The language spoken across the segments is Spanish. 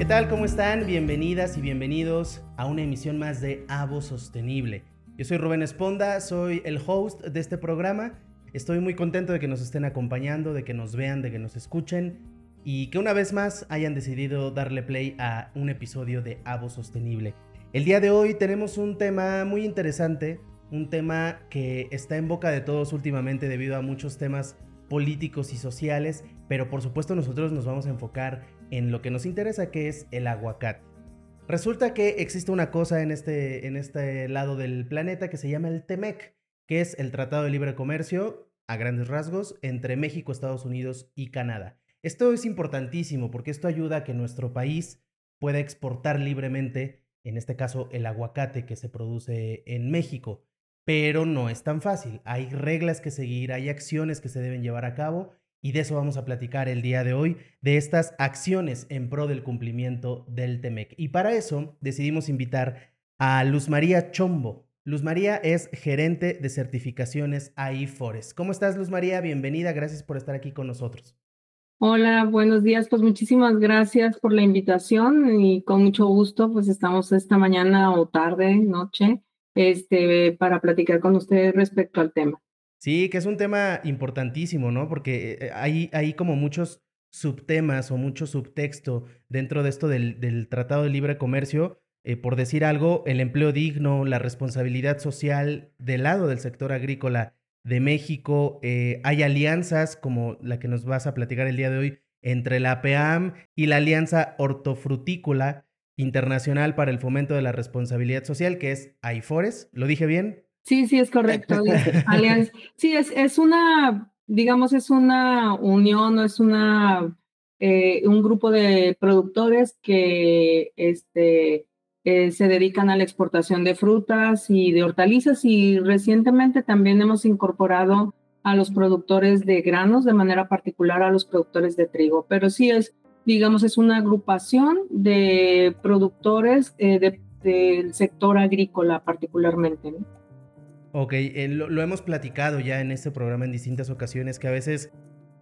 ¿Qué tal? ¿Cómo están? Bienvenidas y bienvenidos a una emisión más de Avo Sostenible. Yo soy Rubén Esponda, soy el host de este programa. Estoy muy contento de que nos estén acompañando, de que nos vean, de que nos escuchen y que una vez más hayan decidido darle play a un episodio de Avo Sostenible. El día de hoy tenemos un tema muy interesante, un tema que está en boca de todos últimamente debido a muchos temas políticos y sociales, pero por supuesto nosotros nos vamos a enfocar en lo que nos interesa, que es el aguacate. Resulta que existe una cosa en este, en este lado del planeta que se llama el TEMEC, que es el Tratado de Libre Comercio, a grandes rasgos, entre México, Estados Unidos y Canadá. Esto es importantísimo porque esto ayuda a que nuestro país pueda exportar libremente, en este caso el aguacate que se produce en México. Pero no es tan fácil. Hay reglas que seguir, hay acciones que se deben llevar a cabo y de eso vamos a platicar el día de hoy, de estas acciones en pro del cumplimiento del TEMEC. Y para eso decidimos invitar a Luz María Chombo. Luz María es gerente de certificaciones AIFORES. ¿Cómo estás, Luz María? Bienvenida, gracias por estar aquí con nosotros. Hola, buenos días. Pues muchísimas gracias por la invitación y con mucho gusto, pues estamos esta mañana o tarde, noche, este, para platicar con ustedes respecto al tema. Sí, que es un tema importantísimo, ¿no? Porque eh, hay, hay como muchos subtemas o mucho subtexto dentro de esto del, del Tratado de Libre Comercio. Eh, por decir algo, el empleo digno, la responsabilidad social del lado del sector agrícola de México. Eh, hay alianzas como la que nos vas a platicar el día de hoy entre la PEAM y la Alianza Hortofrutícola Internacional para el Fomento de la Responsabilidad Social, que es AIFORES. ¿Lo dije bien? Sí, sí, es correcto. Alianza. Sí, es, es una, digamos, es una unión, no es una, eh, un grupo de productores que este, eh, se dedican a la exportación de frutas y de hortalizas y recientemente también hemos incorporado a los productores de granos, de manera particular a los productores de trigo. Pero sí es, digamos, es una agrupación de productores eh, del sector agrícola particularmente. Ok, eh, lo, hemos platicado ya en este programa en distintas ocasiones, que a veces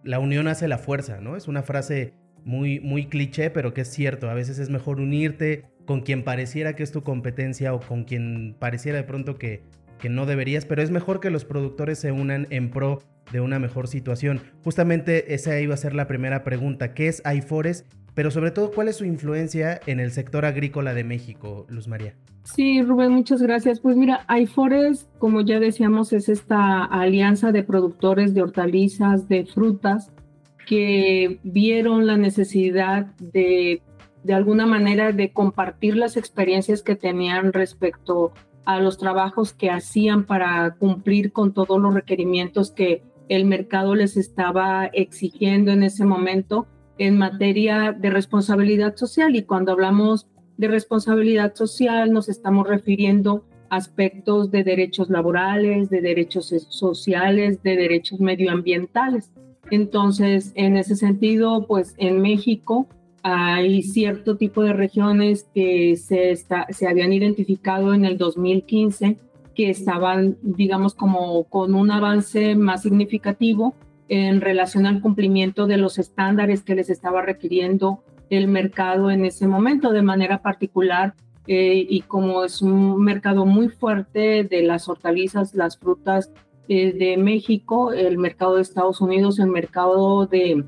la unión hace la fuerza, ¿no? Es una frase muy, muy cliché, pero que es cierto. A veces es mejor unirte con quien pareciera que es tu competencia o con quien pareciera de pronto que, que no deberías, pero es mejor que los productores se unan en pro de una mejor situación. Justamente esa iba a ser la primera pregunta. ¿Qué es AIFORES? Pero sobre todo, ¿cuál es su influencia en el sector agrícola de México, Luz María? Sí, Rubén, muchas gracias. Pues mira, AIFORES, como ya decíamos, es esta alianza de productores de hortalizas, de frutas, que vieron la necesidad de de alguna manera de compartir las experiencias que tenían respecto a los trabajos que hacían para cumplir con todos los requerimientos que el mercado les estaba exigiendo en ese momento en materia de responsabilidad social. Y cuando hablamos de responsabilidad social nos estamos refiriendo a aspectos de derechos laborales, de derechos sociales, de derechos medioambientales. Entonces, en ese sentido, pues en México hay cierto tipo de regiones que se, se habían identificado en el 2015 que estaban, digamos, como con un avance más significativo en relación al cumplimiento de los estándares que les estaba requiriendo el mercado en ese momento, de manera particular, eh, y como es un mercado muy fuerte de las hortalizas, las frutas eh, de México, el mercado de Estados Unidos, el mercado de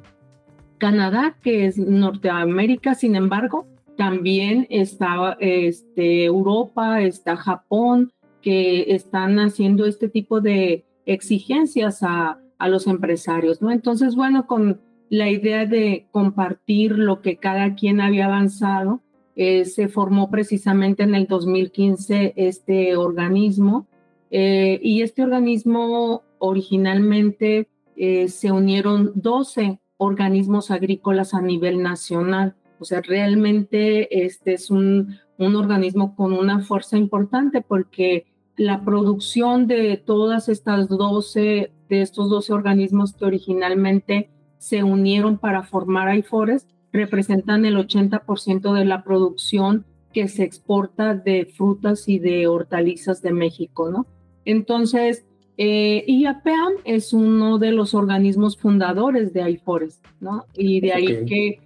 Canadá, que es Norteamérica, sin embargo, también está este, Europa, está Japón, que están haciendo este tipo de exigencias a, a los empresarios, ¿no? Entonces, bueno, con la idea de compartir lo que cada quien había avanzado, eh, se formó precisamente en el 2015 este organismo eh, y este organismo originalmente eh, se unieron 12 organismos agrícolas a nivel nacional. O sea, realmente este es un, un organismo con una fuerza importante porque la producción de todas estas 12, de estos 12 organismos que originalmente se unieron para formar AIFORES, representan el 80% de la producción que se exporta de frutas y de hortalizas de México, ¿no? Entonces, eh, y APEAM es uno de los organismos fundadores de AIFORES, ¿no? Y de ahí que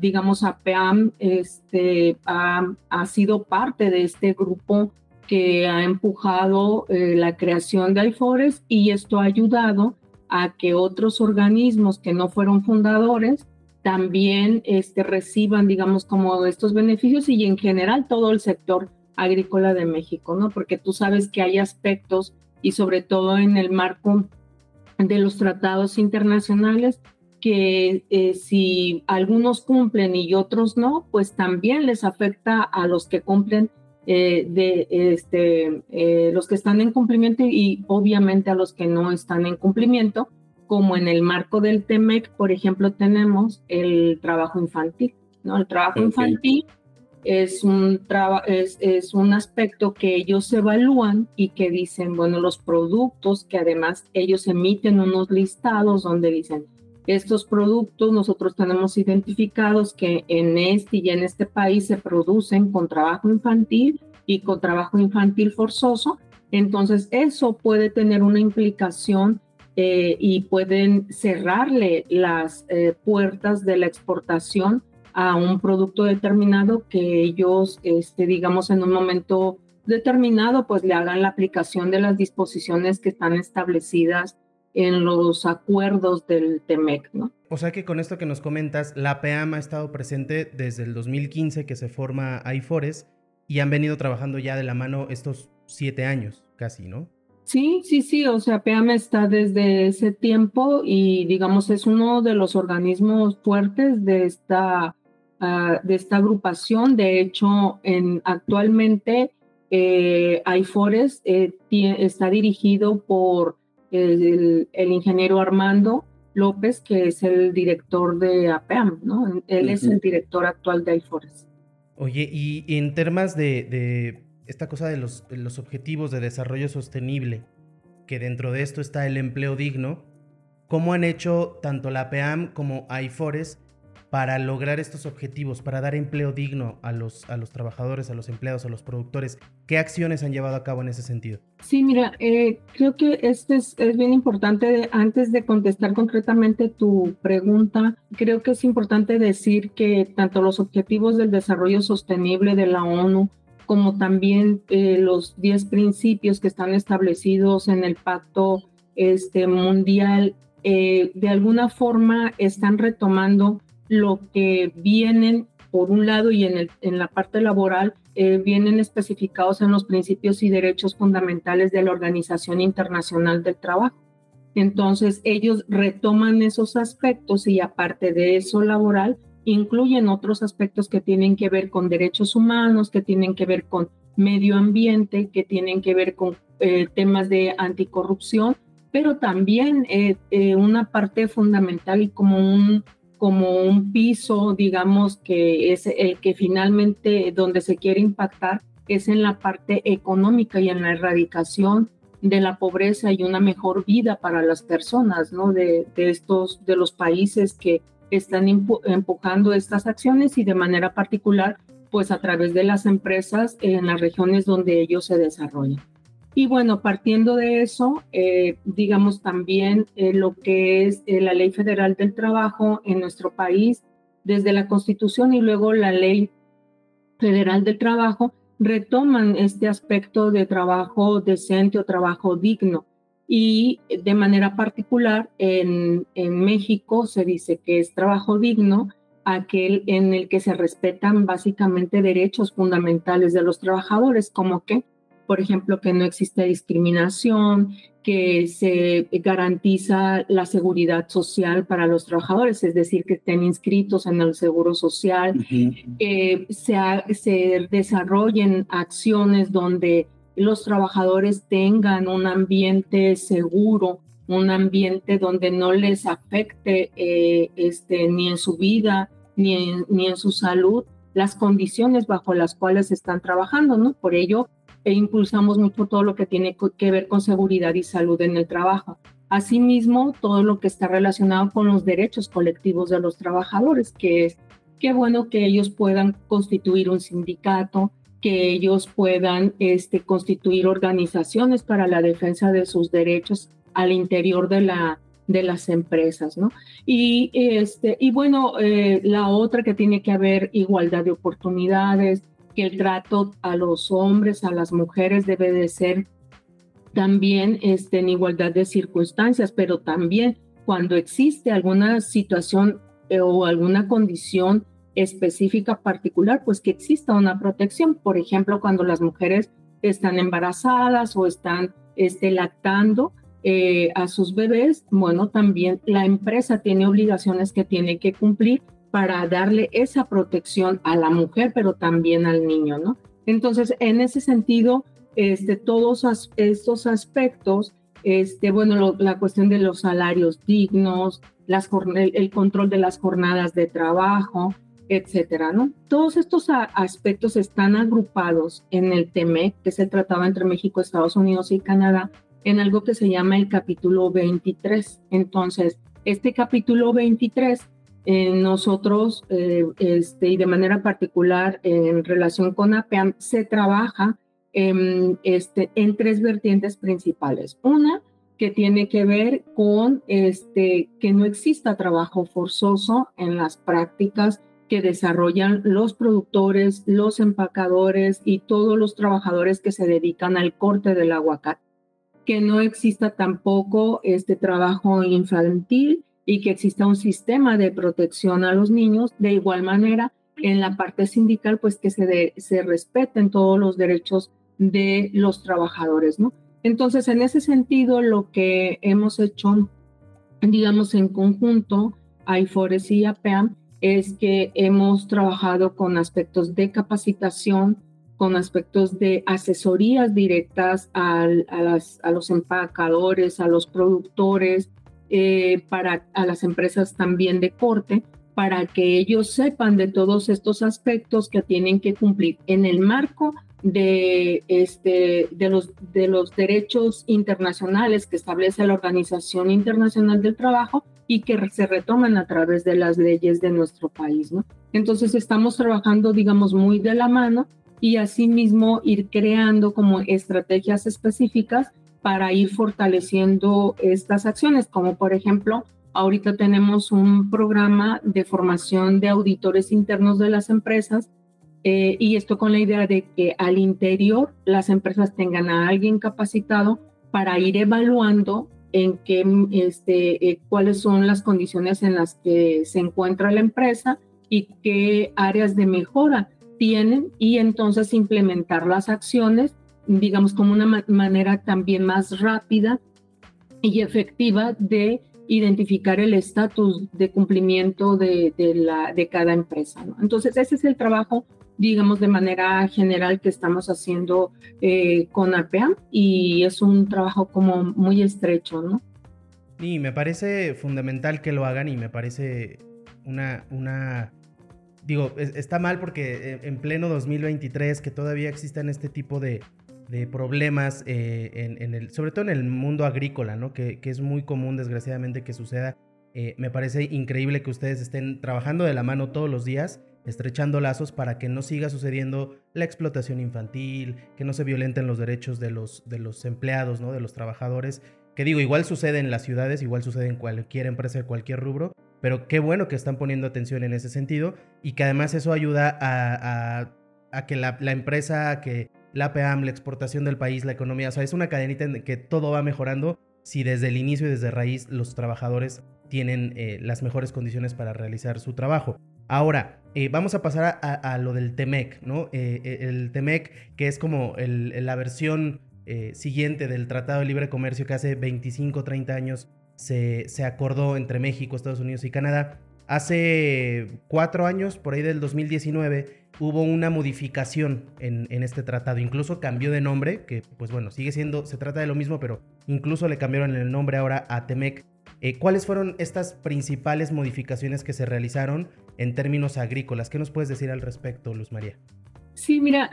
digamos, APAM este, ha, sido parte de este grupo que ha empujado eh, la creación de IFORES y esto ha ayudado a que otros organismos que no fueron fundadores también este, reciban, digamos, como estos beneficios y en general todo el sector agrícola de México, ¿no? Porque tú sabes que hay aspectos y sobre todo en el marco de los tratados internacionales que eh, si algunos cumplen y otros no, pues también les afecta a los que cumplen, eh, de este, eh, los que están en cumplimiento y obviamente a los que no están en cumplimiento, como en el marco del TEMEC, por ejemplo, tenemos el trabajo infantil, ¿no? El trabajo infantil es un, es, es un aspecto que ellos evalúan y que dicen, bueno, los productos que además ellos emiten unos listados donde dicen, estos productos nosotros tenemos identificados que en este y en este país se producen con trabajo infantil y con trabajo infantil forzoso. Entonces eso puede tener una implicación eh, y pueden cerrarle las eh, puertas de la exportación a un producto determinado que ellos, este, digamos, en un momento determinado, pues le hagan la aplicación de las disposiciones que están establecidas en los acuerdos del TEMEC, ¿no? O sea que con esto que nos comentas, la PEAM ha estado presente desde el 2015 que se forma AIFORES y han venido trabajando ya de la mano estos siete años, casi, ¿no? Sí, sí, sí, o sea, PEAM está desde ese tiempo y digamos es uno de los organismos fuertes de esta Ah, de esta agrupación. De hecho, en, actualmente eh, IFORES eh, está dirigido por el, ingeniero Armando López, que es el director de APAM, ¿no? Él es el director actual de IFORES. Oye, y, en temas de, esta cosa de los, de los objetivos de desarrollo sostenible, que dentro de esto está el empleo digno, ¿cómo han hecho tanto la APAM como IFORES para lograr estos objetivos, para dar empleo digno a los, a los trabajadores, a los empleados, a los productores? ¿Qué acciones han llevado a cabo en ese sentido? Sí, mira, eh, creo que esto es, es bien importante. Antes de contestar concretamente tu pregunta, creo que es importante decir que tanto los objetivos del desarrollo sostenible de la ONU como también eh, los 10 principios que están establecidos en el pacto este, mundial, eh, de alguna forma están retomando lo que vienen, por un lado, y en, el, en la parte laboral, eh, vienen especificados en los principios y derechos fundamentales de la Organización Internacional del Trabajo. Entonces, ellos retoman esos aspectos y aparte de eso laboral, incluyen otros aspectos que tienen que ver con derechos humanos, que tienen que ver con medio ambiente, que tienen que ver con eh, temas de anticorrupción, pero también eh, una parte fundamental y como un, como un piso, digamos, que es el que finalmente donde se quiere impactar es en la parte económica y en la erradicación de la pobreza y una mejor vida para las personas, ¿no? De, estos, de los países que están empujando estas acciones y de manera particular, pues a través de las empresas en las regiones donde ellos se desarrollan. Y bueno, partiendo de eso, eh, digamos también eh, lo que es eh, la Ley Federal del Trabajo en nuestro país, desde la Constitución y luego la Ley Federal del Trabajo, retoman este aspecto de trabajo decente o trabajo digno. Y de manera particular, en, en México se dice que es trabajo digno aquel en el que se respetan básicamente derechos fundamentales de los trabajadores, como que por ejemplo, que no existe discriminación, que se garantiza la seguridad social para los trabajadores, es decir, que estén inscritos en el seguro social, que se, se desarrollen acciones donde los trabajadores tengan un ambiente seguro, un ambiente donde no les afecte eh, este, ni en su vida ni ni en su salud las condiciones bajo las cuales están trabajando, ¿no? Por ello, e impulsamos mucho todo lo que tiene que ver con seguridad y salud en el trabajo. Asimismo, todo lo que está relacionado con los derechos colectivos de los trabajadores, que es qué bueno que ellos puedan constituir un sindicato, que ellos puedan este, constituir organizaciones para la defensa de sus derechos al interior de la, de las empresas, ¿no? Y, este, bueno, eh, la otra que tiene que haber igualdad de oportunidades, que el trato a los hombres, a las mujeres debe de ser también este, en igualdad de circunstancias, pero también cuando existe alguna situación eh, o alguna condición específica particular, pues que exista una protección. Por ejemplo, cuando las mujeres están embarazadas o están este, lactando, eh, a sus bebés, bueno, también la empresa tiene obligaciones que tiene que cumplir para darle esa protección a la mujer, pero también al niño, ¿no? Entonces, en ese sentido, este, todos estos aspectos, este, bueno, la cuestión de los salarios dignos, las, el, control de las jornadas de trabajo, etcétera, ¿no? Todos estos aspectos están agrupados en el TEMEC, que es el Tratado entre México, Estados Unidos y Canadá, en algo que se llama el capítulo 23. Entonces, este capítulo 23, eh, nosotros, este, y de manera particular en relación con APEAM, se trabaja en, este, en tres vertientes principales. Una, que tiene que ver con este, que no exista trabajo forzoso en las prácticas que desarrollan los productores, los empacadores y todos los trabajadores que se dedican al corte del aguacate que no exista tampoco este trabajo infantil y que exista un sistema de protección a los niños. De igual manera, en la parte sindical, pues que se, se respeten todos los derechos de los trabajadores, ¿no? Entonces, en ese sentido, lo que hemos hecho, digamos, en conjunto, IFORES y APEAM, es que hemos trabajado con aspectos de capacitación, con aspectos de asesorías directas a, las, a, los empacadores, a los productores, eh, para a las empresas también de corte, para que ellos sepan de todos estos aspectos que tienen que cumplir en el marco de, este, de, los, de los derechos internacionales que establece la Organización Internacional del Trabajo y que se retoman a través de las leyes de nuestro país. ¿no? Entonces estamos trabajando, digamos, muy de la mano y asimismo ir creando como estrategias específicas para ir fortaleciendo estas acciones, como por ejemplo, ahorita tenemos un programa de formación de auditores internos de las empresas eh, y esto con la idea de que al interior las empresas tengan a alguien capacitado para ir evaluando en qué, este, eh, cuáles son las condiciones en las que se encuentra la empresa y qué áreas de mejora tienen y entonces implementar las acciones, digamos, como una manera también más rápida y efectiva de identificar el estatus de cumplimiento de, la, de cada empresa. Entonces, ese es el trabajo, digamos, de manera general que estamos haciendo eh, con APEAM y es un trabajo como muy estrecho, ¿no? Y me parece fundamental que lo hagan y me parece una, una digo, está mal porque eh, en pleno 2023 que todavía existan este tipo de, problemas, eh, en, el, sobre todo en el mundo agrícola, ¿no? Que, es muy común, desgraciadamente, que suceda. Eh, me parece increíble que ustedes estén trabajando de la mano todos los días, estrechando lazos para que no siga sucediendo la explotación infantil, que no se violenten los derechos de los, de los empleados, ¿no? De los trabajadores. Que digo, igual sucede en las ciudades, igual sucede en cualquier empresa de cualquier rubro, pero qué bueno que están poniendo atención en ese sentido y que además eso ayuda a, que la, empresa, que la PAM, la exportación del país, la economía, o sea, es una cadenita en que todo va mejorando si desde el inicio y desde raíz los trabajadores tienen eh, las mejores condiciones para realizar su trabajo. Ahora, eh, vamos a pasar a, lo del TEMEC, ¿no? Eh, el TEMEC, que es como la versión siguiente del Tratado de Libre Comercio que hace 25, 30 años se, acordó entre México, Estados Unidos y Canadá. Hace cuatro años, por ahí del 2019, hubo una modificación en, este tratado. Incluso cambió de nombre, que pues bueno, sigue siendo, se trata de lo mismo, pero incluso le cambiaron el nombre ahora a Temec. Eh, ¿Cuáles fueron estas principales modificaciones que se realizaron en términos agrícolas? ¿Qué nos puedes decir al respecto, Luz María? Sí, mira,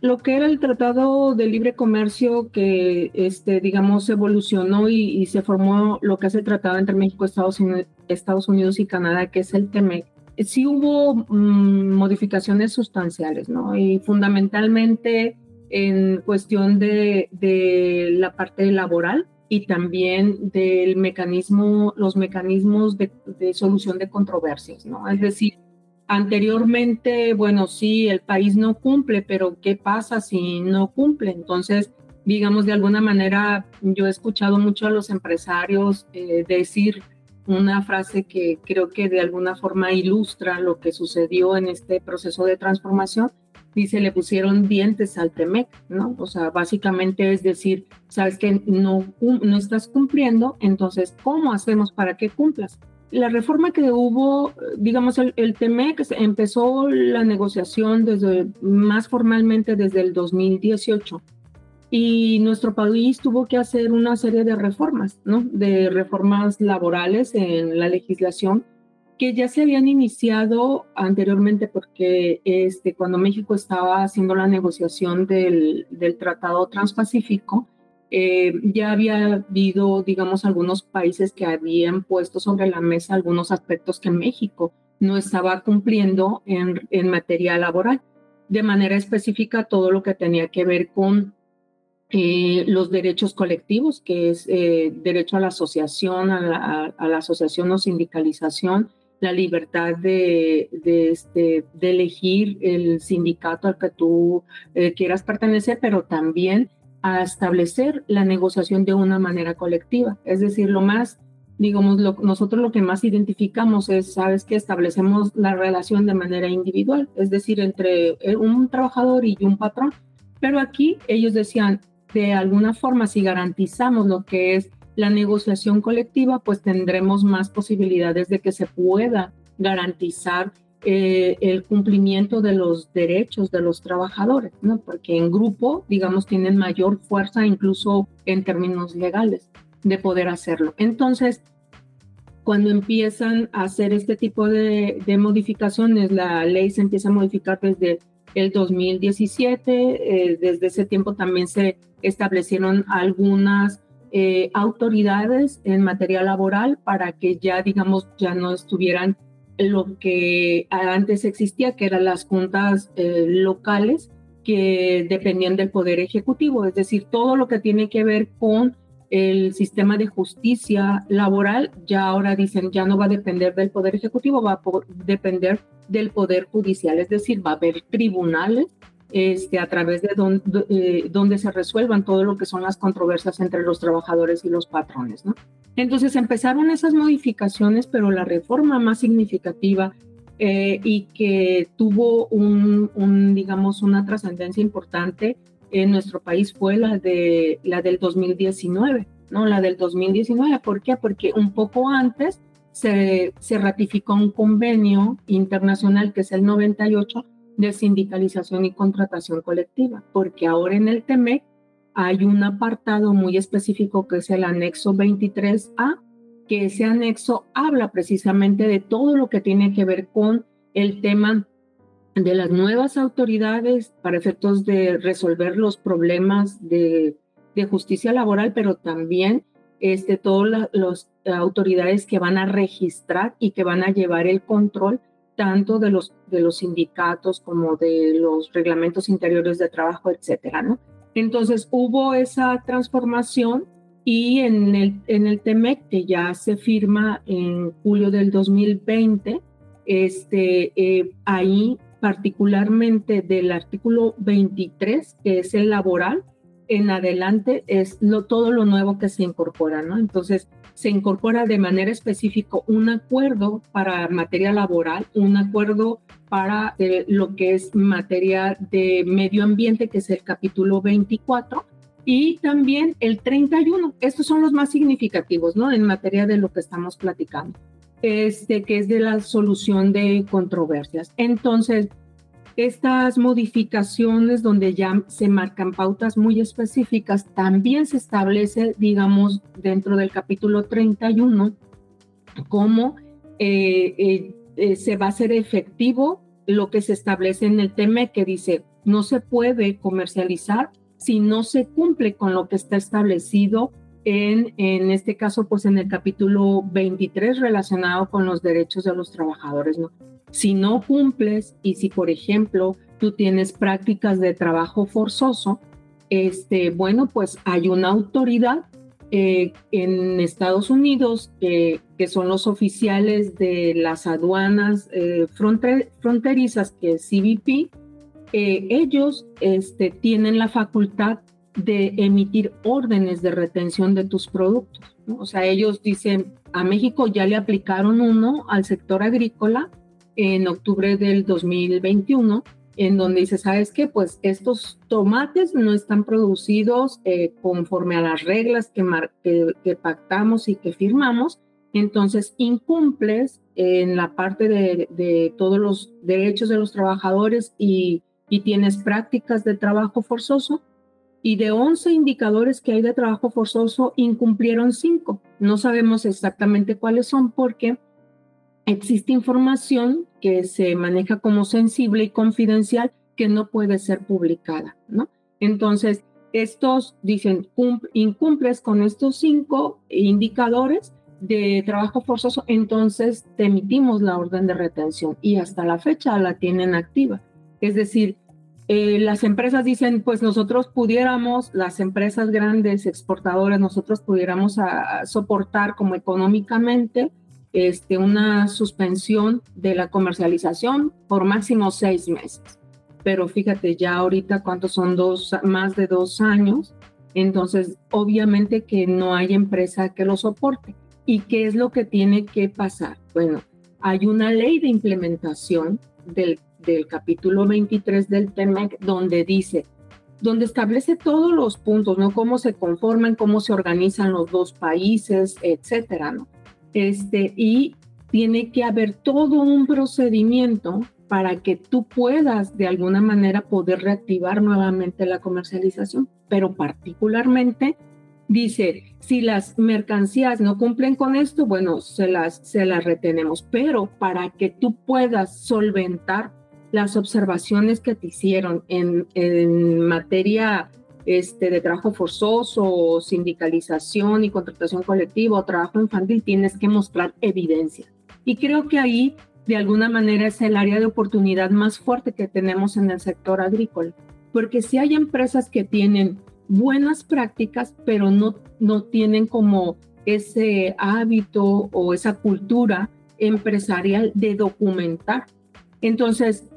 lo que era el Tratado de Libre Comercio que, este, digamos, evolucionó y, se formó lo que es el Tratado entre México, Estados Unidos, Estados Unidos y Canadá, que es el TEMEC, sí hubo mm, modificaciones sustanciales, ¿no? Y fundamentalmente en cuestión de, de la parte laboral, y también del mecanismo, los mecanismos de, de solución de controversias, ¿no? Es decir, anteriormente, bueno, sí, el país no cumple, pero ¿qué pasa si no cumple? Entonces, digamos, de alguna manera, yo he escuchado mucho a los empresarios eh, decir una frase que creo que de alguna forma ilustra lo que sucedió en este proceso de transformación. Dice, le pusieron dientes al TEMEC, ¿no? O sea, básicamente es decir, sabes que no, no estás cumpliendo, entonces, ¿cómo hacemos para que cumplas? La reforma que hubo, digamos, el, el TEMEC empezó la negociación desde, más formalmente desde el 2018 y nuestro país tuvo que hacer una serie de reformas, ¿no? De reformas laborales en la legislación que ya se habían iniciado anteriormente porque este, cuando México estaba haciendo la negociación del, del Tratado Transpacífico, eh, ya había habido, digamos, algunos países que habían puesto sobre la mesa algunos aspectos que México no estaba cumpliendo en, en materia laboral. De manera específica, todo lo que tenía que ver con eh, los derechos colectivos, que es eh, derecho a la asociación, a la, asociación o sindicalización, la libertad de, de, este, de elegir el sindicato al que tú eh, quieras pertenecer, pero también a establecer la negociación de una manera colectiva. Es decir, lo más, digamos, nosotros lo que más identificamos es, sabes, que establecemos la relación de manera individual, es decir, entre un trabajador y un patrón. Pero aquí ellos decían, de alguna forma, si garantizamos lo que es la negociación colectiva, pues tendremos más posibilidades de que se pueda garantizar eh, el cumplimiento de los derechos de los trabajadores, ¿no? Porque en grupo, digamos, tienen mayor fuerza, incluso en términos legales, de poder hacerlo. Entonces, cuando empiezan a hacer este tipo de, de modificaciones, la ley se empieza a modificar desde el 2017. Eh, desde ese tiempo también se establecieron algunas eh, autoridades en materia laboral para que ya, digamos, ya no estuvieran lo que antes existía, que eran las juntas eh, locales que dependían del Poder Ejecutivo, es decir, todo lo que tiene que ver con el sistema de justicia laboral, ya ahora dicen, ya no va a depender del Poder Ejecutivo, va a depender del Poder Judicial, es decir, va a haber tribunales este, a través de donde, eh, donde se resuelvan todo lo que son las controversias entre los trabajadores y los patrones. Entonces empezaron esas modificaciones, pero la reforma más significativa eh, y que tuvo un digamos, una trascendencia importante en nuestro país fue la, de, la del 2019, ¿no? La del 2019, ¿por qué? Porque un poco antes se, se ratificó un convenio internacional que es el 98 de sindicalización y contratación colectiva, porque ahora en el TEMEC hay un apartado muy específico que es el anexo 23A, que ese anexo habla precisamente de todo lo que tiene que ver con el tema de las nuevas autoridades para efectos de resolver los problemas de, de justicia laboral, pero también este, todas las autoridades que van a registrar y que van a llevar el control tanto de los, de los sindicatos como de los reglamentos interiores de trabajo, etcétera, ¿no? Entonces hubo esa transformación y en el, en el TEMEC, que ya se firma en julio del 2020, este, eh, ahí particularmente del artículo 23, que es el laboral, en adelante es lo, todo lo nuevo que se incorpora, ¿no? Entonces, se incorpora de manera específica un acuerdo para materia laboral, un acuerdo para eh, lo que es materia de medio ambiente, que es el capítulo 24, y también el 31. Estos son los más significativos, ¿no? En materia de lo que estamos platicando este, que es de la solución de controversias. Entonces, estas modificaciones donde ya se marcan pautas muy específicas, también se establece, digamos, dentro del capítulo 31, cómo eh, eh, eh, se va a hacer efectivo lo que se establece en el tema que dice, no se puede comercializar si no se cumple con lo que está establecido en, en este caso, pues en el capítulo 23 relacionado con los derechos de los trabajadores, ¿no? Si no cumples y si, por ejemplo, tú tienes prácticas de trabajo forzoso, este, bueno, pues hay una autoridad eh, en Estados Unidos, que son los oficiales de las aduanas eh, fronterizas, que es CBP, eh, ellos este, tienen la facultad de emitir órdenes de retención de tus productos. O sea, ellos dicen, a México ya le aplicaron uno al sector agrícola en octubre del 2021 en donde dice, ¿sabes qué? Pues estos tomates no están producidos eh, conforme a las reglas que, que, pactamos y que firmamos, entonces incumples en la parte de, todos los derechos de los trabajadores y, y, tienes prácticas de trabajo forzoso. Y de 11 indicadores que hay de trabajo forzoso, incumplieron 5. No sabemos exactamente cuáles son porque existe información que se maneja como sensible y confidencial que no puede ser publicada, ¿no? Entonces, estos dicen, incumples con estos cinco indicadores de trabajo forzoso, entonces te emitimos la orden de retención y hasta la fecha la tienen activa. Es decir, eh, las empresas dicen, pues nosotros pudiéramos, las empresas grandes exportadoras, nosotros pudiéramos soportar como económicamente este, una suspensión de la comercialización por máximo seis meses. Pero fíjate, ya ahorita cuántos son dos, más de dos años, entonces obviamente que no hay empresa que lo soporte. ¿Y qué es lo que tiene que pasar? Bueno, hay una ley de implementación del, del capítulo 23 del TEMEC donde dice, donde establece todos los puntos, ¿no? Cómo se conforman, cómo se organizan los dos países, etcétera, ¿no? Este, y tiene que haber todo un procedimiento para que tú puedas de alguna manera poder reactivar nuevamente la comercialización, pero particularmente dice, si las mercancías no cumplen con esto, bueno, se las, se las retenemos, pero para que tú puedas solventar las observaciones que te hicieron en, materia este, de trabajo forzoso, sindicalización y contratación colectiva o trabajo infantil, tienes que mostrar evidencia. Y creo que ahí, de alguna manera, es el área de oportunidad más fuerte que tenemos en el sector agrícola. Porque si hay empresas que tienen buenas prácticas, pero no, no tienen como ese hábito o esa cultura empresarial de documentar. Entonces,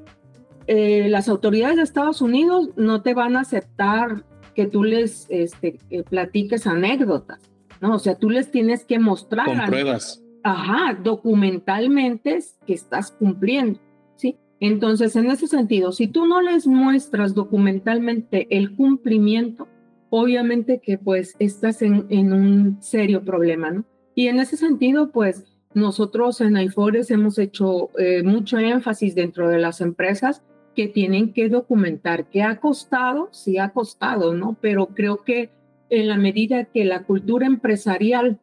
eh, las autoridades de Estados Unidos no te van a aceptar que tú les este, platiques anécdotas, ¿no? O sea, tú les tienes que mostrar. Con pruebas. Ajá, documentalmente que estás cumpliendo, ¿sí? Entonces, en ese sentido, si tú no les muestras documentalmente el cumplimiento, obviamente que pues estás en, en un serio problema, ¿no? Y en ese sentido, pues nosotros en IFORES hemos hecho eh, mucho énfasis dentro de las empresas que tienen que documentar. ¿Qué ha costado? Sí ha costado, ¿no? Pero creo que en la medida que la cultura empresarial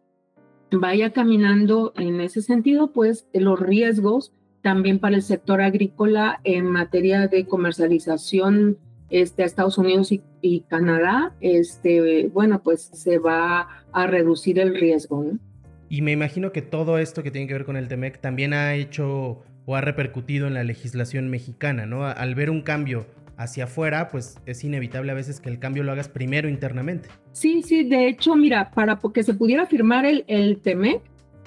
vaya caminando en ese sentido, pues los riesgos también para el sector agrícola en materia de comercialización este, a Estados Unidos y, Canadá, este, bueno, pues se va a reducir el riesgo. ¿no? Y me imagino que todo esto que tiene que ver con el TEMEC también ha hecho o ha repercutido en la legislación mexicana, ¿no? Al ver un cambio hacia afuera, pues es inevitable a veces que el cambio lo hagas primero internamente. Sí, sí, de hecho, mira, para que se pudiera firmar el, el TEMEC,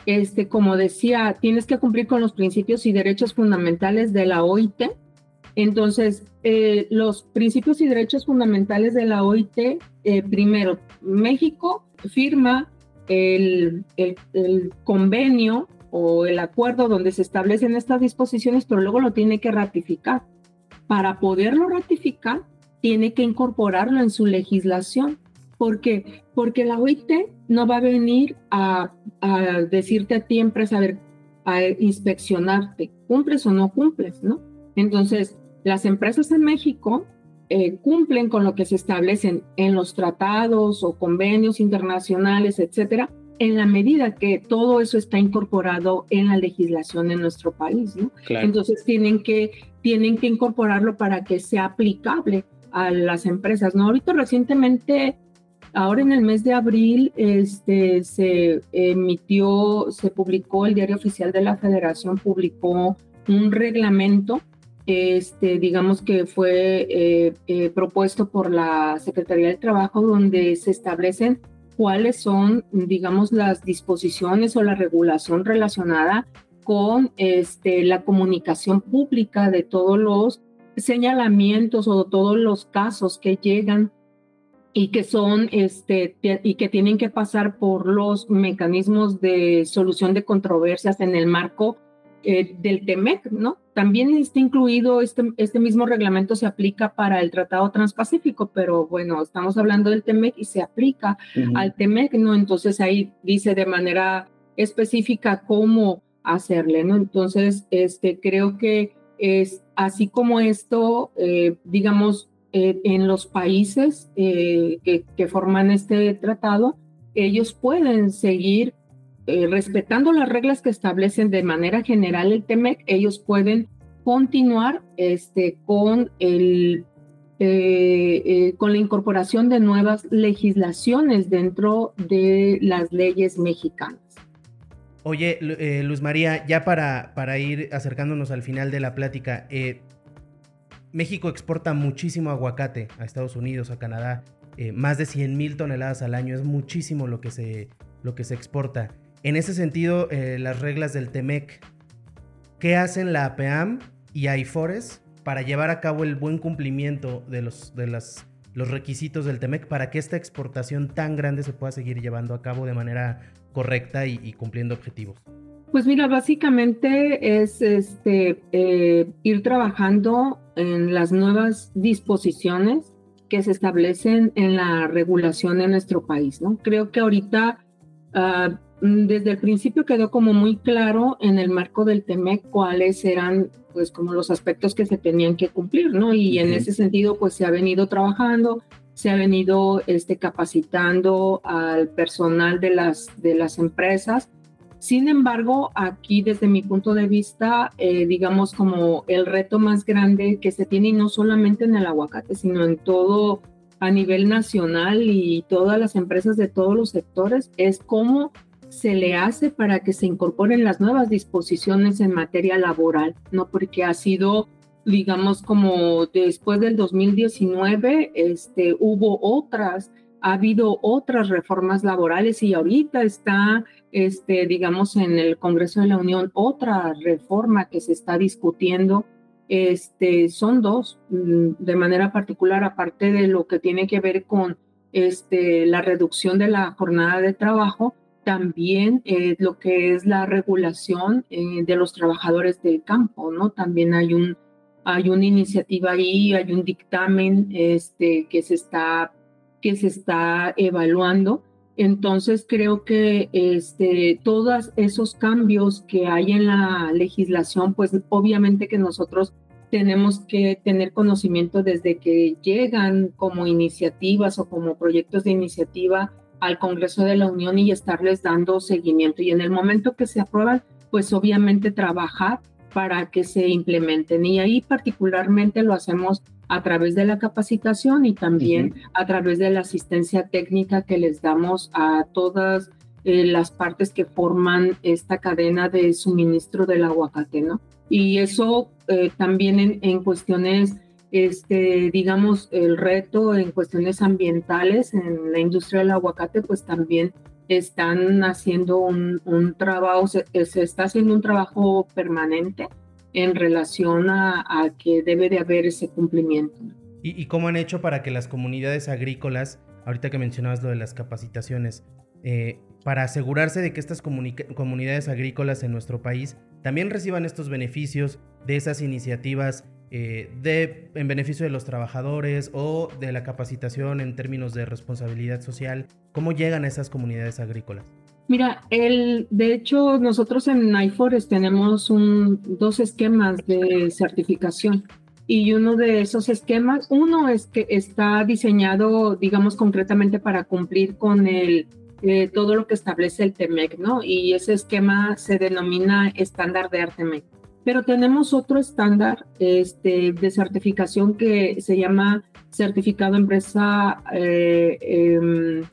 este, como decía, tienes que cumplir con los principios y derechos fundamentales de la OIT. Entonces, eh, los principios y derechos fundamentales de la OIT, eh, primero, México firma el, convenio o el acuerdo donde se establecen estas disposiciones, pero luego lo tiene que ratificar. Para poderlo ratificar, tiene que incorporarlo en su legislación. ¿Por qué? Porque la OIT no va a venir a, decirte a ti, empresa, a, ver, a inspeccionarte, cumples o no cumples, ¿no? Entonces, las empresas en México eh, cumplen con lo que se establecen en los tratados o convenios internacionales, etcétera, en la medida que todo eso está incorporado en la legislación de nuestro país, ¿no? Entonces tienen que, tienen que incorporarlo para que sea aplicable a las empresas, ¿no? Ahorita recientemente, ahora en el mes de abril, este, se emitió, se publicó, el Diario Oficial de la Federación publicó un reglamento este, digamos que fue eh, eh, propuesto por la Secretaría del Trabajo, donde se establecen cuáles son, digamos, las disposiciones o la regulación relacionada con este, la comunicación pública de todos los señalamientos o todos los casos que llegan y que son este y que tienen que pasar por los mecanismos de solución de controversias en el marco eh, del TEMEC, ¿no? También está incluido, este, este mismo reglamento se aplica para el Tratado Transpacífico, pero bueno, estamos hablando del TEMEC y se aplica al TEMEC, ¿no? Entonces ahí dice de manera específica cómo hacerle, ¿no? Entonces, este, creo que es así como esto, eh, digamos, eh, en los países que, que forman este tratado, ellos pueden seguir eh, respetando las reglas que establecen de manera general el TEMEC, ellos pueden continuar este, con, el, eh, eh, con la incorporación de nuevas legislaciones dentro de las leyes mexicanas. Oye, Luz María, ya para, para ir acercándonos al final de la plática, México exporta muchísimo aguacate a Estados Unidos, a Canadá, más de 100 mil toneladas al año, es muchísimo lo que se, lo que se exporta. En ese sentido, eh, las reglas del TEMEC, ¿qué hacen la APAM y AIFORES para llevar a cabo el buen cumplimiento de los, de las, los requisitos del TEMEC para que esta exportación tan grande se pueda seguir llevando a cabo de manera correcta y, cumpliendo objetivos? Pues mira, básicamente es este, eh, ir trabajando en las nuevas disposiciones que se establecen en la regulación en nuestro país, ¿no? Creo que ahorita Mm, desde el principio quedó como muy claro en el marco del TEMEC cuáles eran pues como los aspectos que se tenían que cumplir, ¿no? Y en ese sentido pues se ha venido trabajando, se ha venido este, capacitando al personal de las, de las empresas. Sin embargo, aquí desde mi punto de vista, eh, digamos como el reto más grande que se tiene, y no solamente en el aguacate, sino en todo a nivel nacional y todas las empresas de todos los sectores, es cómo se le hace para que se incorporen las nuevas disposiciones en materia laboral, ¿no? Porque ha sido, digamos, como después del 2019, este, hubo otras, ha habido otras reformas laborales y ahorita está, este, digamos, en el Congreso de la Unión otra reforma que se está discutiendo. Este, son dos, mm, de manera particular, aparte de lo que tiene que ver con este, la reducción de la jornada de trabajo, también eh, lo que es la regulación eh, de los trabajadores del campo, ¿no? También hay un hay una iniciativa ahí, hay un dictamen este, que se está que se está evaluando. Entonces creo que este, todos esos cambios que hay en la legislación, pues obviamente que nosotros tenemos que tener conocimiento desde que llegan como iniciativas o como proyectos de iniciativa al Congreso de la Unión y estarles dando seguimiento. Y en el momento que se aprueban, pues obviamente trabajar para que se implementen. Y ahí particularmente lo hacemos a través de la capacitación y también a través de la asistencia técnica que les damos a todas eh, las partes que forman esta cadena de suministro del aguacate, ¿no? Y eso eh, también en, en cuestiones este, digamos, el reto en cuestiones ambientales en la industria del aguacate, pues también están haciendo un, trabajo, se, está haciendo un trabajo permanente en relación a, que debe de haber ese cumplimiento. ¿Y, cómo han hecho para que las comunidades agrícolas, ahorita que mencionabas lo de las capacitaciones, eh, para asegurarse de que estas comunidades agrícolas en nuestro país también reciban estos beneficios de esas iniciativas eh, de, en beneficio de los trabajadores o de la capacitación en términos de responsabilidad social? ¿Cómo llegan a esas comunidades agrícolas? Mira, el, de hecho, nosotros en iForest tenemos un, dos esquemas de certificación y uno de esos esquemas, uno es que está diseñado, digamos, concretamente para cumplir con el, eh, todo lo que establece el TEMEC, ¿no? Y ese esquema se denomina estándar de Artemec. Pero tenemos otro estándar este, de certificación que se llama certificado empresa, eh, em,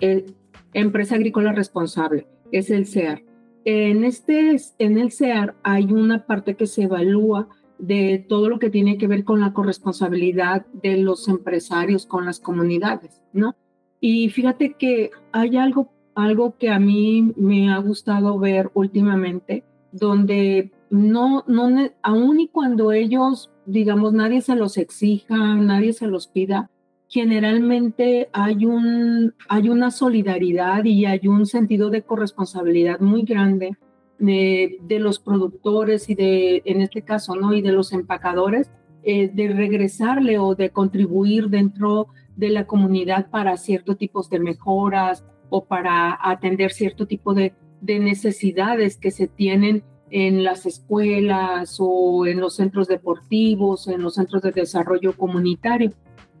eh, empresa agrícola responsable, es el CEAR. En, este, en el CEAR hay una parte que se evalúa de todo lo que tiene que ver con la corresponsabilidad de los empresarios con las comunidades, ¿no? Y fíjate que hay algo, algo que a mí me ha gustado ver últimamente, donde no, no, aun y cuando ellos, digamos, nadie se los exija, nadie se los pida, generalmente hay, un, hay una solidaridad y hay un sentido de corresponsabilidad muy grande de, de, los productores y de, en este caso, ¿no? Y de los empacadores, eh, de regresarle o de contribuir dentro de la comunidad para ciertos tipos de mejoras o para atender cierto tipo de, de necesidades que se tienen en las escuelas o en los centros deportivos, en los centros de desarrollo comunitario.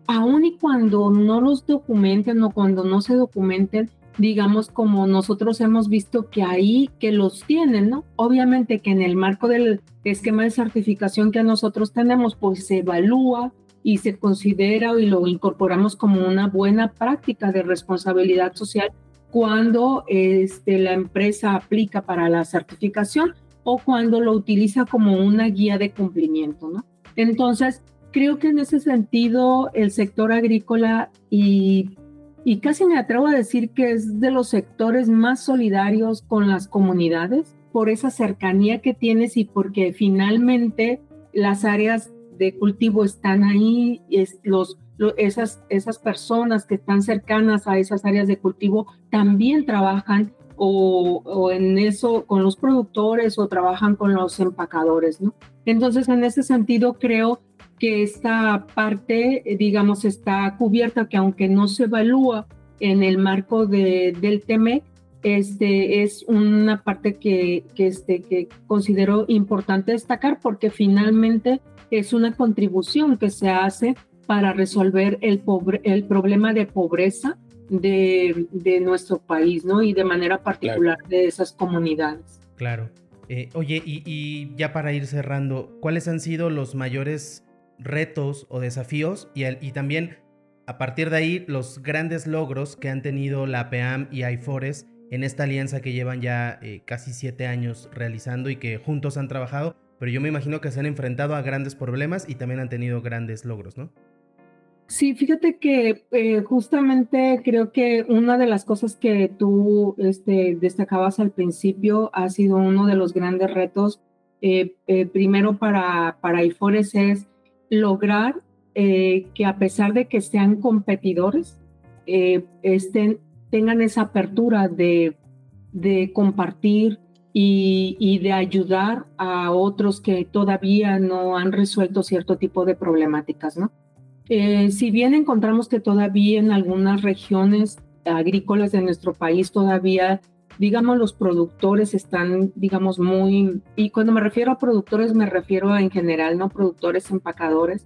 Aun y cuando no los documenten o cuando no se documenten, digamos como nosotros hemos visto que ahí que los tienen, ¿no? Obviamente que en el marco del esquema de certificación que nosotros tenemos, pues se evalúa y se considera y lo incorporamos como una buena práctica de responsabilidad social cuando este, la empresa aplica para la certificación o cuando lo utiliza como una guía de cumplimiento, ¿no? Entonces, creo que en ese sentido el sector agrícola y, y casi me atrevo a decir que es de los sectores más solidarios con las comunidades por esa cercanía que tienes y porque finalmente las áreas de cultivo están ahí, es, los, esas, esas personas que están cercanas a esas áreas de cultivo también trabajan o, en eso con los productores o trabajan con los empacadores, ¿no? Entonces, en ese sentido, creo que esta parte, digamos, está cubierta, que aunque no se evalúa en el marco de, del TEMEC, este, es una parte que, que, este, que considero importante destacar porque finalmente es una contribución que se hace para resolver el, pobre, el problema de pobreza de, de, nuestro país, ¿no? Y de manera particular de esas comunidades. Claro. Eh, oye, y, y, ya para ir cerrando, ¿cuáles han sido los mayores retos o desafíos? Y, y también, a partir de ahí, los grandes logros que han tenido la PEAM y IFORES en esta alianza que llevan ya eh, casi siete años realizando y que juntos han trabajado, pero yo me imagino que se han enfrentado a grandes problemas y también han tenido grandes logros, ¿no? Sí, fíjate que eh, justamente creo que una de las cosas que tú este, destacabas al principio ha sido uno de los grandes retos, eh, eh, primero para, para IFORES, es lograr que a pesar de que sean competidores, estén, tengan esa apertura de, de compartir y, y de ayudar a otros que todavía no han resuelto cierto tipo de problemáticas, ¿no? Eh, si bien encontramos que todavía en algunas regiones agrícolas de nuestro país todavía, digamos, los productores están, digamos, muy, y cuando me refiero a productores me refiero en general, ¿no? Productores empacadores,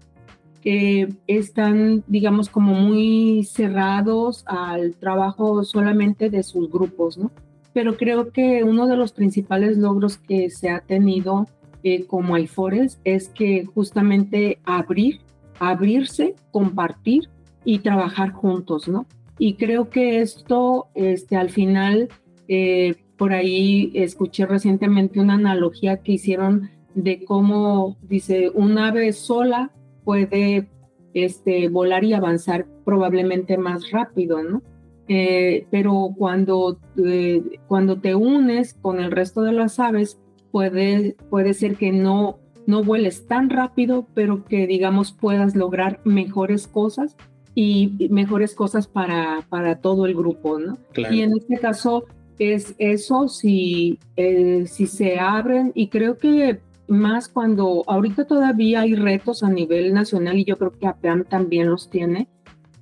que están, digamos, como muy cerrados al trabajo solamente de sus grupos, ¿no? Pero creo que uno de los principales logros que se ha tenido eh, como IFORES es que justamente abrir abrirse, compartir y trabajar juntos, ¿no? Y creo que esto, este, al final, eh, por ahí escuché recientemente una analogía que hicieron de cómo, dice, un ave sola puede este, volar y avanzar probablemente más rápido, ¿no? Eh, pero cuando, eh, cuando te unes con el resto de las aves, puede, puede ser que no no vueles tan rápido, pero que digamos puedas lograr mejores cosas y mejores cosas para, para todo el grupo, ¿no? Y en este caso es eso, si, eh, si se abren, y creo que más cuando ahorita todavía hay retos a nivel nacional y yo creo que APAM también los tiene,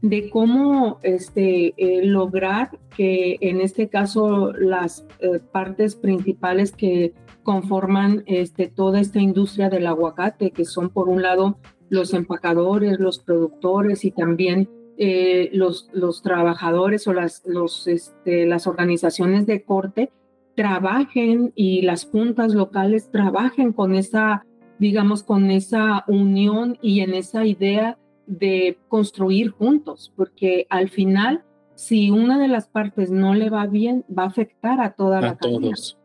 de cómo este, eh, lograr que en este caso las eh, partes principales que conforman este, toda esta industria del aguacate, que son por un lado los empacadores, los productores y también eh, los, los trabajadores o las, los, este, las organizaciones de corte trabajen y las juntas locales trabajen con esa, digamos, con esa unión y en esa idea de construir juntos, porque al final, si una de las partes no le va bien, va a afectar a toda la todos.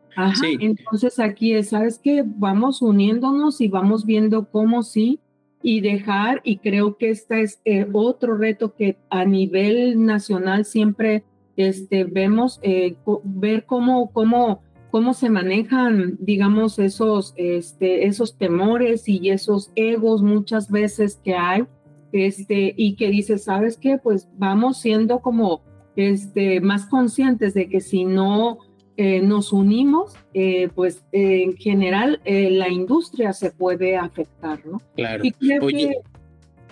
Entonces aquí es, ¿sabes qué? Vamos uniéndonos y vamos viendo cómo sí y dejar, y creo que este es eh, otro reto que a nivel nacional siempre este, vemos, eh, ver cómo, cómo, cómo se manejan, digamos, esos, este, esos temores y esos egos muchas veces que hay, este, y que dice, ¿sabes qué? Pues vamos siendo como este, más conscientes de que si no eh, nos unimos, eh, pues en general eh, la industria se puede afectar, ¿no? Claro. Oye,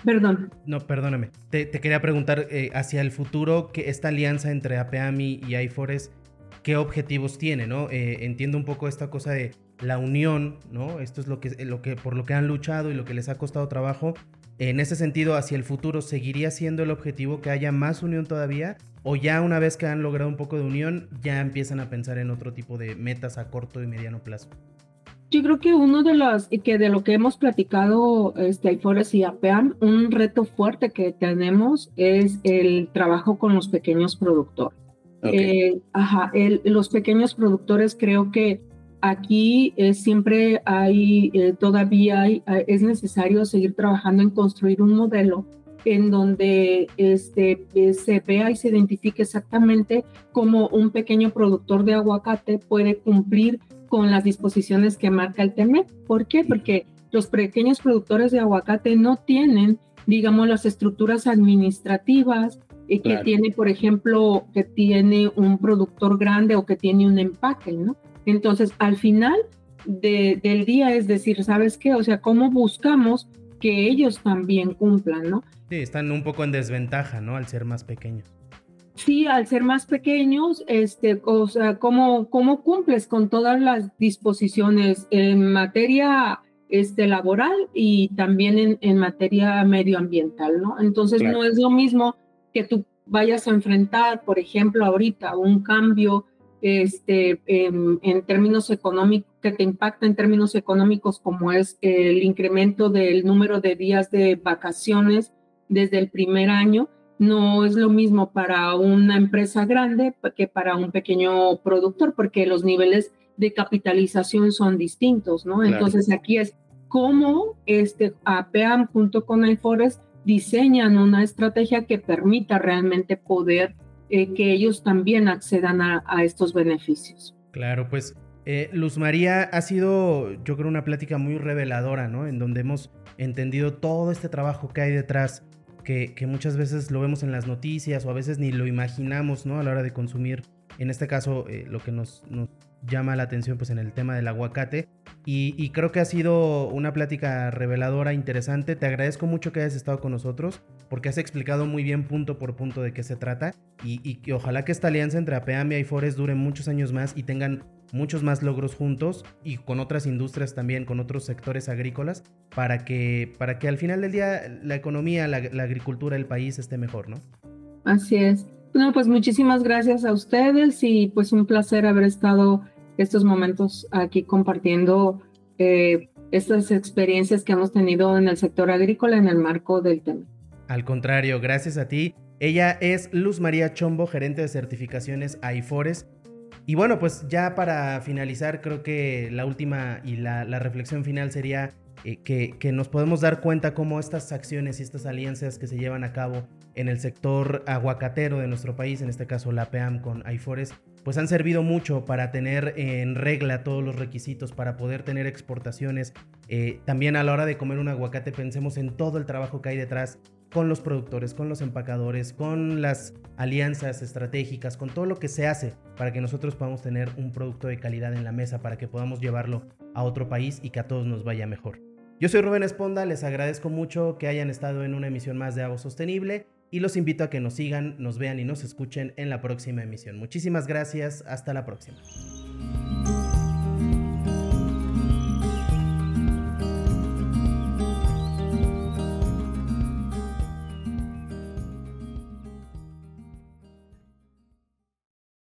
Perdón. No, perdóname. Te, quería preguntar hacia el futuro que esta alianza entre APAMI y iForest, ¿qué objetivos tiene, no? entiendo un poco esta cosa de la unión, ¿no? Esto es lo que, lo que, por lo que han luchado y lo que les ha costado trabajo. En ese sentido, hacia el futuro, ¿seguiría siendo el objetivo que haya más unión todavía? ¿O ya una vez que han logrado un poco de unión, ya empiezan a pensar en otro tipo de metas a corto y mediano plazo? Yo creo que uno de los, que de lo que hemos platicado, este, IFORES y APEAM, un reto fuerte que tenemos es el trabajo con los pequeños productores. Eh, ajá, los pequeños productores creo que aquí eh, siempre hay, eh, todavía hay, eh, es necesario seguir trabajando en construir un modelo en donde este, se vea y se identifique exactamente cómo un pequeño productor de aguacate puede cumplir con las disposiciones que marca el TME. ¿Por qué? Porque los pequeños productores de aguacate no tienen, digamos, las estructuras administrativas que tiene, por ejemplo, que tiene un productor grande o que tiene un empaque, ¿no? Entonces, al final del día es decir, ¿sabes qué? O sea, ¿cómo buscamos que ellos también cumplan, ¿no? Sí, están un poco en desventaja, ¿no? Al ser más pequeños. Sí, al ser más pequeños, este, o sea, ¿cómo, cómo cumples con todas las disposiciones en materia este, laboral y también en, materia medioambiental, ¿no? Entonces, no es lo mismo que tú vayas a enfrentar, por ejemplo, ahorita un cambio este, en, términos económicos, que te impacta en términos económicos, como es el incremento del número de días de vacaciones desde el primer año, no es lo mismo para una empresa grande que para un pequeño productor, porque los niveles de capitalización son distintos, ¿no? Entonces aquí es cómo este, APAM junto con iForest diseñan una estrategia que permita realmente poder eh, que ellos también accedan a, estos beneficios. Claro, pues eh, Luz María ha sido, yo creo, una plática muy reveladora, ¿no? En donde hemos entendido todo este trabajo que hay detrás, que, muchas veces lo vemos en las noticias o a veces ni lo imaginamos, ¿no? A la hora de consumir, en este caso, eh, lo que nos, llama la atención pues en el tema del aguacate y, creo que ha sido una plática reveladora, interesante. Te agradezco mucho que hayas estado con nosotros porque has explicado muy bien punto por punto de qué se trata y, que ojalá que esta alianza entre APAMIA y Forest dure muchos años más y tengan muchos más logros juntos y con otras industrias también, con otros sectores agrícolas, para que, para que al final del día la economía, la, la agricultura del país esté mejor, ¿no? Así es. No, pues muchísimas gracias a ustedes y pues un placer haber estado estos momentos aquí compartiendo eh, estas experiencias que hemos tenido en el sector agrícola en el marco del tema. Al contrario, gracias a ti. Ella es Luz María Chombo, gerente de certificaciones AIFORES. Y bueno, pues ya para finalizar, creo que la última y la, reflexión final sería eh, que, nos podemos dar cuenta cómo estas acciones y estas alianzas que se llevan a cabo en el sector aguacatero de nuestro país, en este caso la PEAM con AIFORES, pues han servido mucho para tener en regla todos los requisitos, para poder tener exportaciones. Eh, también a la hora de comer un aguacate pensemos en todo el trabajo que hay detrás con los productores, con los empacadores, con las alianzas estratégicas, con todo lo que se hace para que nosotros podamos tener un producto de calidad en la mesa, para que podamos llevarlo a otro país y que a todos nos vaya mejor. Yo soy Rubén Esponda, les agradezco mucho que hayan estado en una emisión más de Avo Sostenible y los invito a que nos sigan, nos vean y nos escuchen en la próxima emisión. Muchísimas gracias, hasta la próxima.